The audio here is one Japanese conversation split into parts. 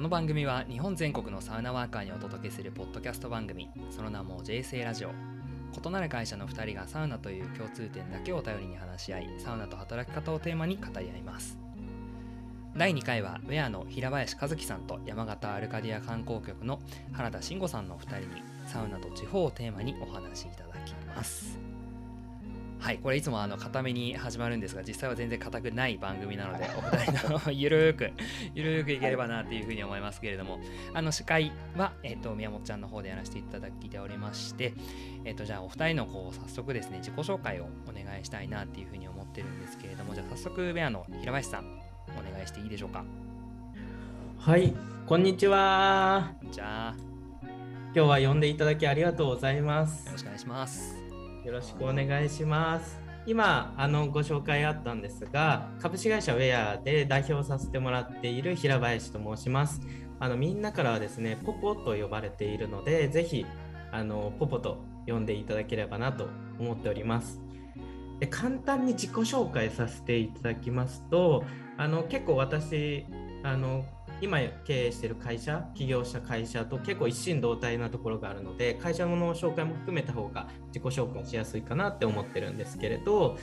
この番組は日本全国のサウナワーカーにお届けするポッドキャスト番組その名も JSA ラジオ異なる会社の2人がサウナという共通点だけを頼りに話し合いサウナと働き方をテーマに語り合います。第2回はウェアの平林和樹さんと山形アルカディア観光局の原田慎吾さんの2人にサウナと地方をテーマにお話しいただきます。はいこれいつもあの固めに始まるんですが実際は全然硬くない番組なのでお二人の ゆるーくゆるーくいければなというふうに思いますけれどもあの司会は、えっと宮本ちゃんの方でやらせていただきておりましてえっとじゃあお二人のこう早速ですね自己紹介をお願いしたいなっていうふうに思ってるんですけれどもじゃあ早速ベアの平林さんお願いしていいでしょうか？はい、こんにちは。じゃあ今日は呼んでいただきありがとうございますよろ。しくお願いしますよろしくお願いします。今あのご紹介あったんですが、株式会社ウェアで代表させてもらっている平林と申します。あのみんなからはですね、ポポと呼ばれているので、ぜひあのポポと呼んでいただければなと思っております。で簡単に自己紹介させていただきますと、あの結構私あの今経営している会社起業した会社と結構一心同体なところがあるので会社の紹介も含めた方が自己紹介しやすいかなって思ってるんですけれど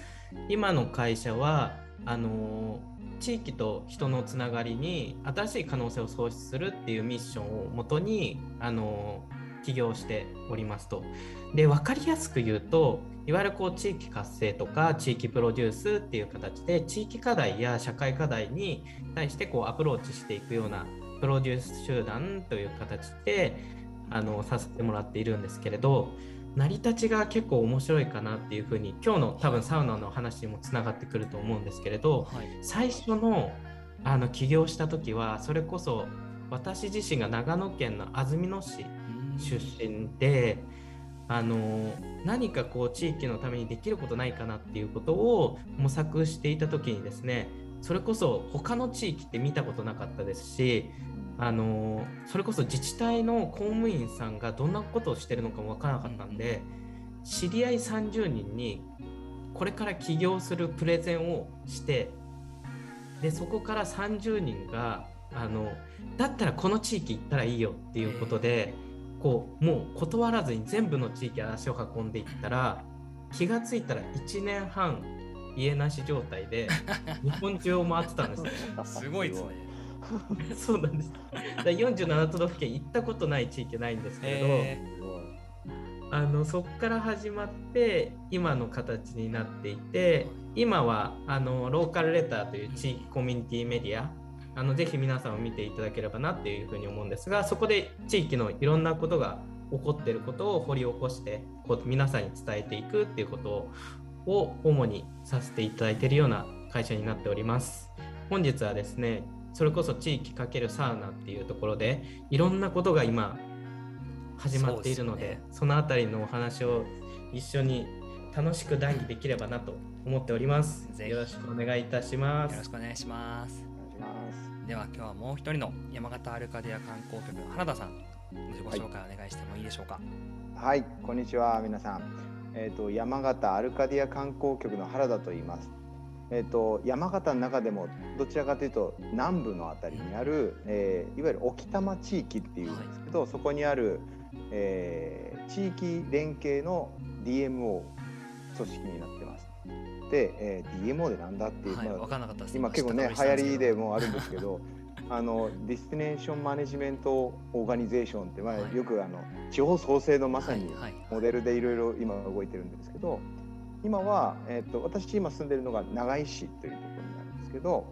今の会社はあの地域と人のつながりに新しい可能性を創出するっていうミッションをもとにあの起業しておりますと。で分かりやすく言うといわゆるこう地域活性とか地域プロデュースっていう形で地域課題や社会課題に対してこうアプローチしていくようなプロデュース集団という形であのさせてもらっているんですけれど成り立ちが結構面白いかなっていうふうに今日の多分サウナの話にもつながってくると思うんですけれどはい。最初のあの起業した時はそれこそ私自身が長野県の安曇野市出身であの何かこう地域のためにできることないかなっていうことを模索していた時にですねそれこそ他の地域って見たことなかったですしあのそれこそ自治体の公務員さんがどんなことをしてるのかも分からなかったんで知り合い30人にこれから起業するプレゼンをしてでそこから30人があのだったらこの地域行ったらいいよっていうことで、こうもう断らずに全部の地域足を運んでいったら気がついたら1年半家なし状態で 日本中を回ってたんですね。すごいですね そうなんです。だから47都道府県行ったことない地域ないんですけれど、えあのそこから始まって今の形になっていて今はあのローカルレターという地域コミュニティメディアあのぜひ皆さんを見ていただければなっていうふうに思うんですがそこで地域のいろんなことが起こっていることを掘り起こしてこう皆さんに伝えていくっていうことを主にさせていただいているような会社になっております。本日はですねそれこそ地域×サウナっていうところでいろんなことが今始まっているのでそうそのあたりのお話を一緒に楽しく談義できればなと思っております。ぜひよろしくお願いいたします。よろしくお願いしますお願いします。では今日はもう一人の山形アルカディア観光局の原田さんご自己紹介お願いしてもいいでしょうか、はい、こんにちは、皆さん。えっ、と、山形アルカディア観光局の原田と言います。えっ、と、山形の中でも、どちらかというと、南部のあたりにある、えーいわゆる置賜地域っていうんですけど、そこにある。えー地域連携の DMO 組織になってえー DMO でなんだっていう、今結構ね流行りでもあるんですけど あの Destination Management Organization って、まあはい。よくあの地方創生のまさにモデルでいろいろ今動いてるんですけど今は、えっと私今住んでるのが長井市というところになるんですけど、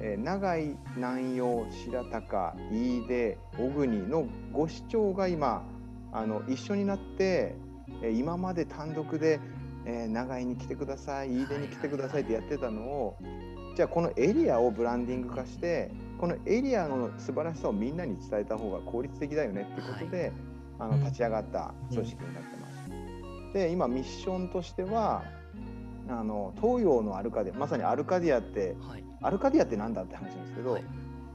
えー長井南陽白鷹飯豊小国の5市町が今あの一緒になって、えー今まで単独で、えー長井に来てください飯豊に来てくださいってやってたのを、じゃあこのエリアをブランディング化してこのエリアの素晴らしさをみんなに伝えた方が効率的だよねっていうことで、あのうん。立ち上がった組織になってます。で今ミッションとしてはあの東洋のアルカディアまさにアルカディアってはい。アルカディアってなんだって話なんですけど、はい。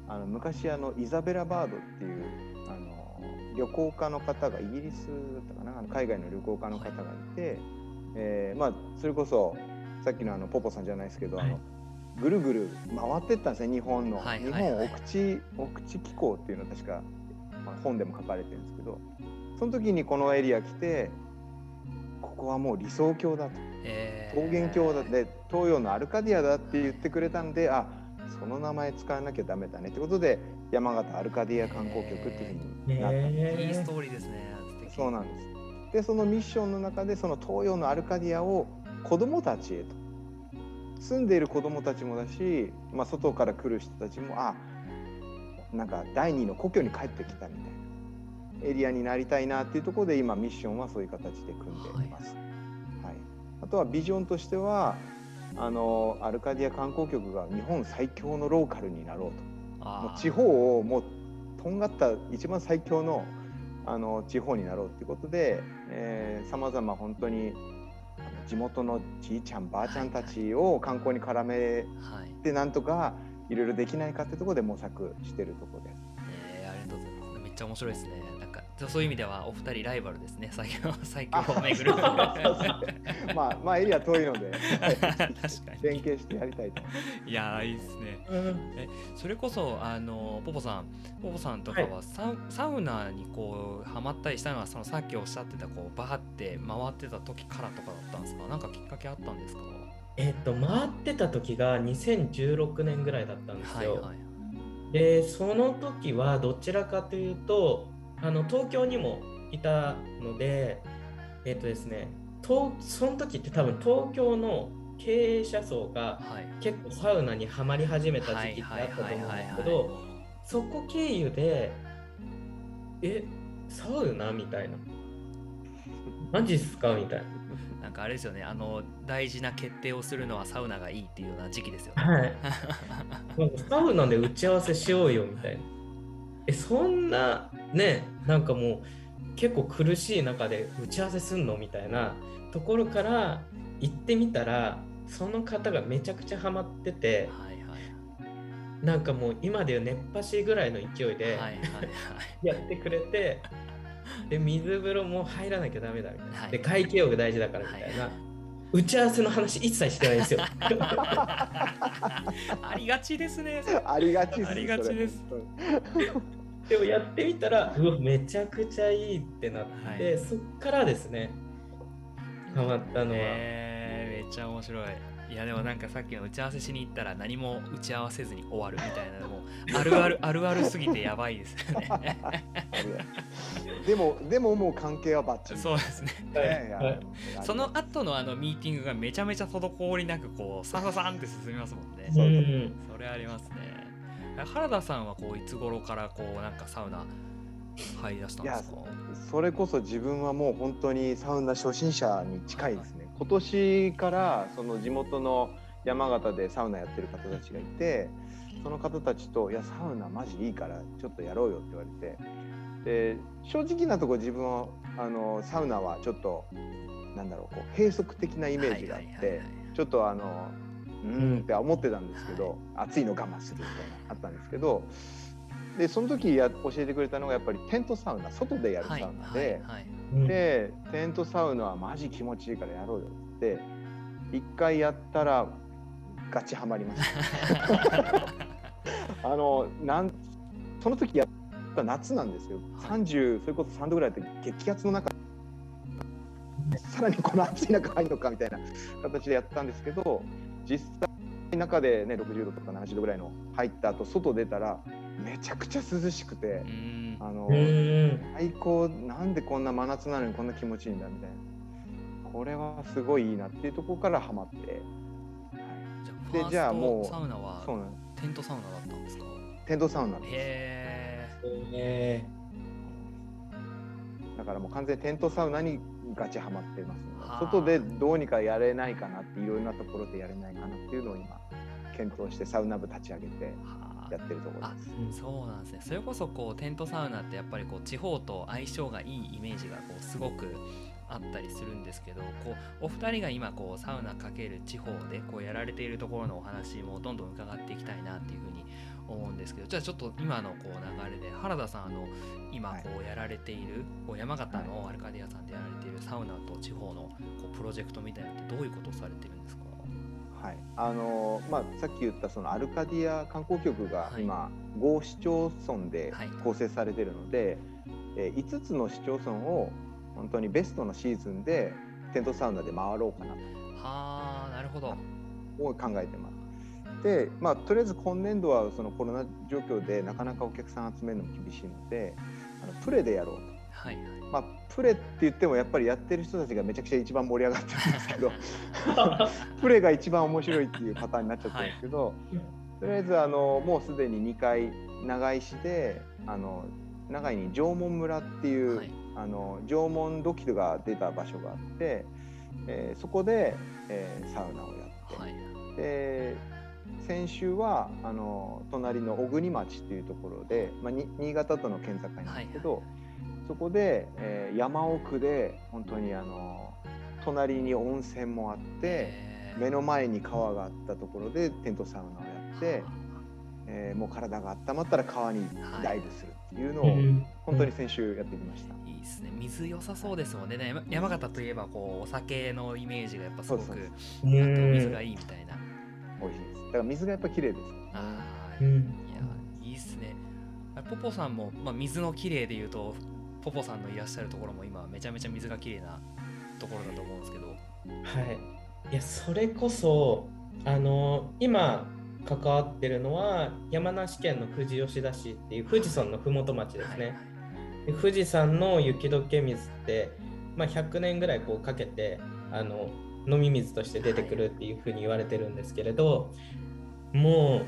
あの昔あのイザベラ・バードっていうあの旅行家の方がイギリスだったかなあの海外の旅行家の方がいて、えーまあ、それこそさっきのあのポポさんじゃないですけど、あはい。のぐるぐる回ってったんですね日本の、はいはいはい。日本奥地奥地気候っていうのは確か、まあ、本でも書かれてるんですけどその時にこのエリア来てここはもう理想郷だと。え桃源郷だで東洋のアルカディアだって言ってくれたんであその名前使わなきゃダメだねってことで山形アルカディア観光局っていうふうになった。んですいいスへトーリーですねそうなんです。でそのミッションの中でその東洋のアルカディアを子どもたちへと。住んでいる子どもたちもだし、まあ、外から来る人たちもあなんか第二の故郷に帰ってきたみたいな。エリアになりたいなっていうところで今ミッションはそういう形で組んでいます。はい。あとはビジョンとしてはあのアルカディア観光局が日本最強のローカルになろうと。もう地方をもうとんがった一番最強のあの地方になろうということでさまざま本当に地元のじいちゃんばあちゃんたちを観光に絡めはい。てなんとかいろいろできないかってところで模索してるところです。えー、ありがとうございます。めっちゃ面白いですねそういう意味ではお二人ライバルですね。最強 最強を巡る。あまあまあエリア遠いので。確かに。連携してやりたいと。いやーいいですね。ーそれこそあのポポさん。ポポさんとかはサ,、サウナにこうハマったりしたのはそのさっきおっしゃってたこうバーって回ってた時からとかだったんですか？なんかきっかけあったんですか？えっと回ってた時が2016年ぐらいだったんですよ。はいはい。でその時はどちらかというとあの東京にもいたのでえっとですね東その時って多分東京の経営者層がはい。結構サウナにはまり始めた時期ってあったと思うんですけどそこ経由でえサウナみたいな。マジっすかみたいな。んかあれですよねあの大事な決定をするのはサウナがいいっていうような時期ですよね。なはいサウナで打ち合わせしようよみたいなえそんなねなんかもう結構苦しい中で打ち合わせすんのみたいなところから行ってみたらその方がめちゃくちゃハマっててはいはいなんかもう今でいう熱波師ぐらいの勢いで、はいはいはい。やってくれてで水風呂も入らなきゃダメだみたいな、はい。で外気浴大事だからみたいな、はい。打ち合わせの話一切してないんですよ。ありがちですね。ありがちです。ありがちです。でもやってみたら うわめちゃくちゃいいってなって、はい。そっからですねハマったのは、えー、めっちゃ面白い。いやでもなんかさっきの打ち合わせしに行ったら何も打ち合わせずに終わるみたいなのも あるあるあるあるすぎてやばいですよね。でもでももう関係はバッチリ。そうですね。はい。その後のあのミーティングがめちゃめちゃ滞りなくこうサササンって進みますもんね。うん。それありますね原田さんはこういつ頃からこうなんかサウナ入り出したんですか？それこそ自分はもう本当にサウナ初心者に近いですね。今年からその地元の山形でサウナやってる方たちがいて、その方たちと「いやサウナマジいいからちょっとやろうよ」って言われて、で正直なところ自分はあのサウナはちょっとなんだろうこう閉塞的なイメージがあって。ちょっとあのうーん。って思ってたんですけど、暑いの我慢するみたいなあったんですけどでその時や教えてくれたのがやっぱりテントサウナ外でやるサウはいナで、でテントサウナはマジ気持ちいいからやろうよって一回やったらガチハマりました。あのなんその時やった夏なんですよ。30それこそ3度ぐらいで激アツの中さらにこの暑い中入るのかみたいな形でやったんですけど実際中でね60度とか70度ぐらいの入った後外出たらめちゃくちゃ涼しくてうーん。あのうん最高なんでこんな真夏なのにこんな気持ちいいんだみたいな。これはすごいいいなっていうところからハマって、はい、じゃあでじゃあもうサウナはそうなんテントサウナだったんですか？テントサウナです。へえだからもう完全にテントサウナにガチハマってます外でどうにかやれないかなっていろいろなところでやれないかなっていうのを今検討してサウナ部立ち上げてやってるところです。そうなんですね。それこそこうテントサウナってやっぱりこう地方と相性がいいイメージがこうすごくあったりするんですけどこうお二人が今こうサウナかける地方でこうやられているところのお話もどんどん伺っていきたいなっていうふうにですけどじゃあちょっと今のこう流れで原田さんあの今こうやられている、こう山形のアルカディアさんでやられているサウナと地方のこうプロジェクトみたいなのってどういうことをされてるんですか？ははい。あのまあ、さっき言ったそのアルカディア観光局がはい。今、5市町村ではい。構成されているので、えー5つの市町村を本当にベストのシーズンでテントサウナで回ろうかな。はあなるほど。とを考えてます。で、まあ、とりあえず今年度はそのコロナ状況でなかなかお客さん集めるのも厳しいのであのプレでやろうと。はいはい。まあ、プレって言ってもやっぱりやってる人たちがめちゃくちゃ一番盛り上がってるんですけど プレが一番面白いっていうパターンになっちゃってるんですけど、とりあえずあのもうすでに2回長井市であの長井に縄文村っていう、はい。あの縄文土器が出た場所があって、えーそこで、えーサウナをやって、はい。で先週はあの隣の小国町っていうところで、まあ、に新潟との県境なんですけど、そこで、えー山奥で本当にあの隣に温泉もあってえー。目の前に川があったところでテントサウナをやって、えーもう体が温まったら川にダイブするっていうのを本当に先週やってきました。いいですね。水良さそうですもんね。ね山形といえばこうお酒のイメージがやっぱすごくそうそうあう。んと水がいいみたいな美味しいです。だから水がやっぱ綺麗です。あーうんいやいいっすねポポさんも、まあ、水の綺麗でいうとポポさんのいらっしゃるところも今めちゃめちゃ水が綺麗なところだと思うんですけどはい。いや、それこそ、あの、今、関わってるのは、山梨県の富士吉田市っていう富士山のふもと町ですはいはい富士山の雪解け水って、まあ、100年ぐらいこうかけて、あの、飲み水として出てくるっていうふうに言われてるんですけれど、も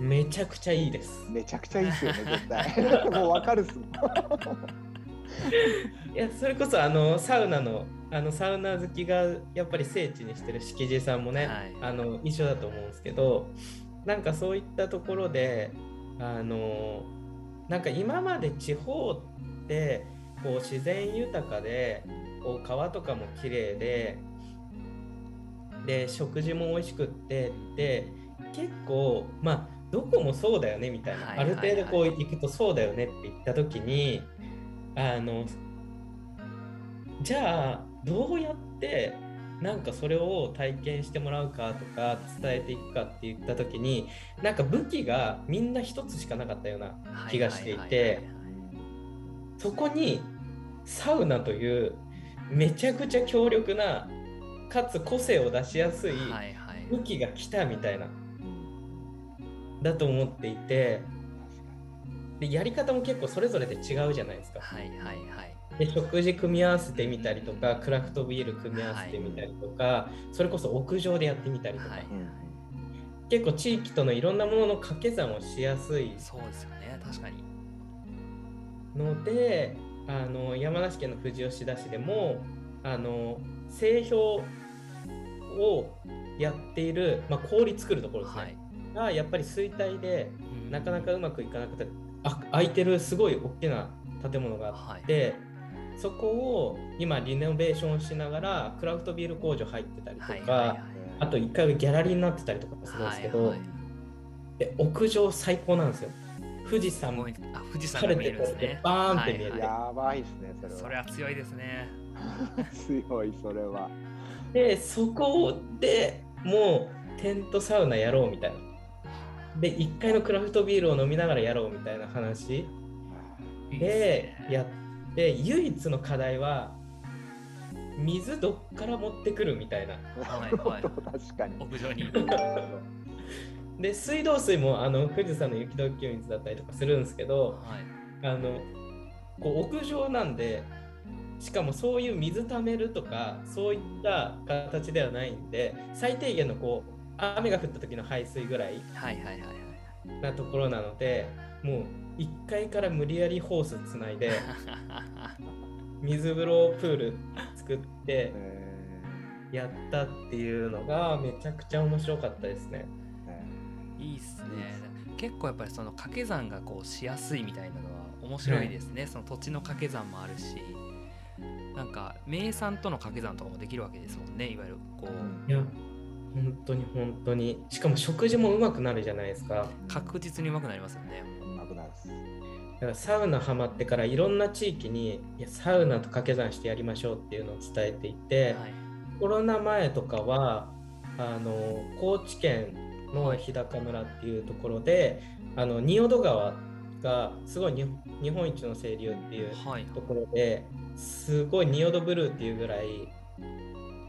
う、めちゃくちゃいいです。めちゃくちゃいいですよね、絶対。もうわかるっすもん。いやそれこそあのサウナのあのサウナ好きがやっぱり聖地にしてる敷地さんもね、はいあの一緒だと思うんですけどなんかそういったところであのなんか今まで地方ってこう自然豊かでこう川とかも綺麗でで食事も美味しくってで結構まあどこもそうだよねみたいな、はいある程度こうはい行くとそうだよねって言った時にあのじゃあどうやってなんかそれを体験してもらうかとか伝えていくかって言った時になんか武器がみんな一つしかなかったような気がしていてそこにサウナというめちゃくちゃ強力なかつ個性を出しやすいはいはい。はい武器が来たみたいな。だと思っていてでやり方も結構それぞれで違うじゃないですか。はいはいはい。で食事組み合わせてみたりとかクラフトビール組み合わせてみたりとか、それこそ屋上でやってみたりとか、はい。結構地域とのいろんなものの掛け算をしやすいそうですよね。確かに。のであの山梨県の富士吉田市でもあの製氷をやっている、まあ、氷作るところですね、はい。がやっぱり衰退でうん。なかなかうまくいかなくてあ空いてるすごい大きな建物があはい。って、そこを今リノベーションしながらクラフトビール工場入ってたりとか、はいはいはい。あと1階がギャラリーになってたりとかするんですけど、はいはいで屋上最高なんですよ。富士す山も富士山晴が見えるんですね。バーンって見えて、はい。やばいっすね、それは。それは強いですね。強い、それは。でそこでもうテントサウナやろうみたいな。で1階のクラフトビールを飲みながらやろうみたいな話いいでやって唯一の課題は水どっから持ってくるみたいな。はいはい。確かに。屋上に。で水道水もあの富士山の雪解け水だったりとかするんですけどはい。あのこう屋上なんでしかもそういう水ためるとかそういった形ではないんで最低限のこう雨が降った時の排水ぐらいなところなのでもう1階から無理やりホースつないで 水風呂プール作ってえやったっていうのがめちゃくちゃ面白かったですね。いいっすね。結構やっぱりその掛け算がこうしやすいみたいなのは面白いですね、その土地の掛け算もあるしなんか名産との掛け算とかもできるわけですもんねいわゆるこういや本当に本当にしかも食事もうまくなるじゃないですか。確実にうまくなりますよねーうまくなる。だからサウナハマってからいろんな地域にいやサウナと掛け算してやりましょうっていうのを伝えていて、はいコロナ前とかはあの高知県の日高村っていうところで、あの仁淀川がすごい日日本一の清流っていうはい。ところですごい仁淀ブルーっていうぐらい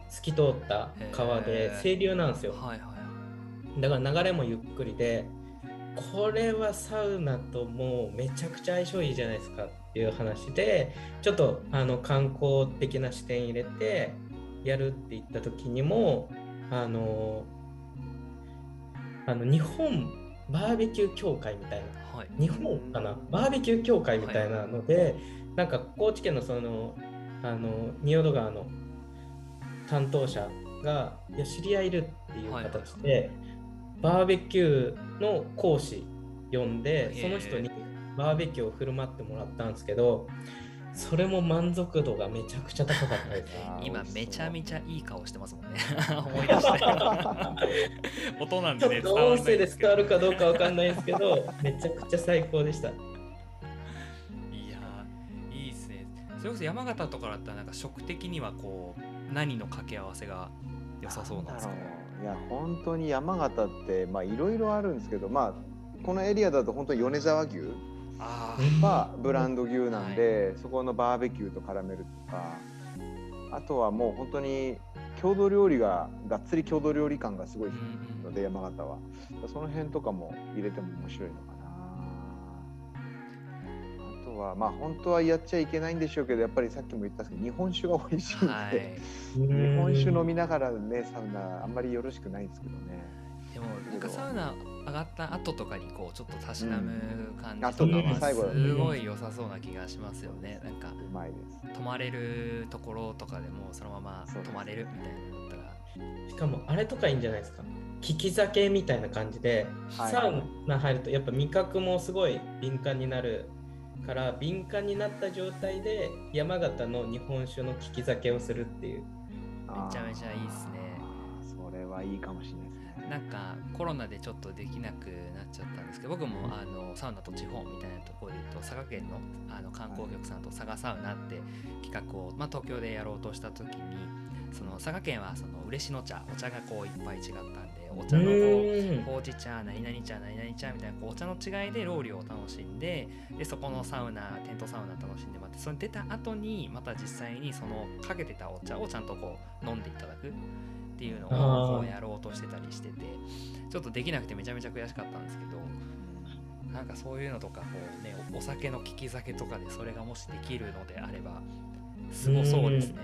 透き通った川へでー清流なんですよ。はいはい。だから流れもゆっくりでこれはサウナともうめちゃくちゃ相性いいじゃないですかっていう話でちょっとあの観光的な視点入れてやるって言った時にもあのあの日本バーベキュー協会みたいな。はい。日本かな？バーベキュー協会みたいなので、なんか高知県のそのあの仁淀川の担当者がいや知り合いいるっていう形で、バーベキューの講師呼んでその人にバーベキューを振る舞ってもらったんですけどそれも満足度がめちゃくちゃ高かったです。今めちゃめちちゃいい顔してますもんね。思い出して。音なんちょでねっと音声で伝わるかどうかわかんないですけど めちゃくちゃ最高でした。いやーいいっすね。それこそ山形とかだったらなんか食的にはこう何の掛け合わせが良さそうなんですか？いや本当に山形ってまあいろいろあるんですけどまあこのエリアだと本当に米沢牛あはブランド牛なんで、そこのバーベキューと絡めるとか。あとはもう本当に郷土料理ががっつり郷土料理感がすごいので山形は。その辺とかも入れても面白いのかな。あとはまあ本当はやっちゃいけないんでしょうけどやっぱりさっきも言ったんですけど日本酒が美味しいんで、はい。日本酒飲みながらねサウナあんまりよろしくないんですけどね。でもなんかサウナ上がった後とかにこうちょっとたしなむ感じとかはすね最後だすごい良さそうな気がしますよね。なんかうまいです泊まれるところとかでもそのまま泊まれるみたいなったらしかもあれとかいいんじゃないですか。利き酒みたいな感じで、はい。サウナ入るとやっぱ味覚もすごい敏感になるから敏感になった状態で山形の日本酒の利き酒をするっていう。めちゃめちゃいいっすね。それはいいかもしれない。ですねなんかコロナでちょっとできなくなっちゃったんですけど僕もあのサウナと地方みたいなところで言うと佐賀県のあの観光局さんと佐賀サウナって企画を、まあ、東京でやろうとした時にその佐賀県はその嬉野茶お茶がこういっぱい違ったんでお茶のこううん。ほうじ茶何々茶何々茶みたいなこうお茶の違いでロウリュを楽しんででそこのサウナテントサウナ楽しんでもらってそれ出た後にまた実際にそのかけてたお茶をちゃんとこう飲んでいただくっていうのをこうやろうとしてたりしててちょっとできなくてめちゃめちゃ悔しかったんですけどなんかそういうのとかこうねおお酒の利き酒とかでそれがもしできるのであればすごそうですね。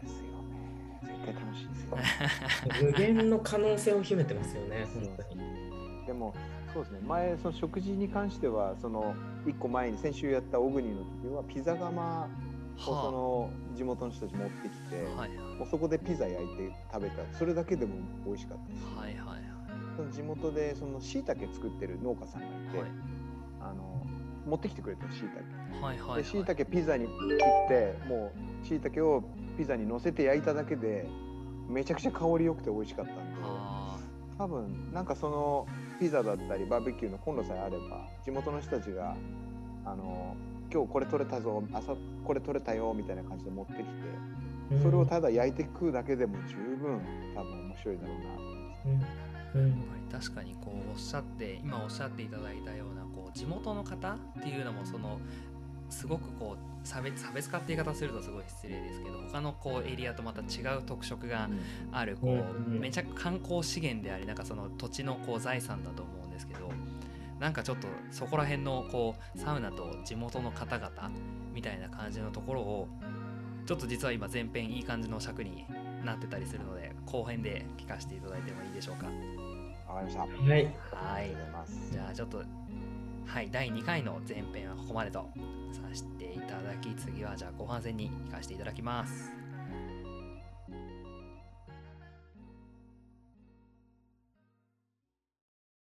ですよね。絶対楽しいですよ。無限の可能性を秘めてますよね 本当に。でもそうですね。前その食事に関してはその一個前に先週やった小国の時はピザ窯をそはの地元の人たち持ってきて、あ、はい。もうそこでピザ焼いて食べた。それだけでも美味しかったです、はいはいはい。その地元でその椎茸作ってる農家さんがいて、はい。あの持ってきてくれた椎茸。はいはいはい。で椎茸ピザに切ってもう椎茸をピザに乗せて焼いただけでめちゃくちゃ香り良くて美味しかったんでは多分なんかそのピザだったりバーベキューのコンロさえあれば地元の人たちがあの今日これ取れたぞ朝これ取れたよみたいな感じで持ってきてそれをただ焼いて食うだけでも十分多分面白いだろうな。と思いますうん。確かにこうおっしゃって今おっしゃっていただいたようなこう地元の方っていうのもそのすごくこう差別差別化って言い方するとすごい失礼ですけど他のこうエリアとまた違う特色があるこう、めちゃ観光資源でありなんかその土地のこう財産だと思うんですけどなんかちょっとそこら辺のこうサウナと地元の方々みたいな感じのところをちょっと実は今前編いい感じの尺になってたりするので後編で聞かせていただいてもいいでしょうか。わかりましたあはいりがとうございます。じゃあちょっとはい第2回の前編はここまでとさせていただき次はじゃあ後半戦に行かせていただきます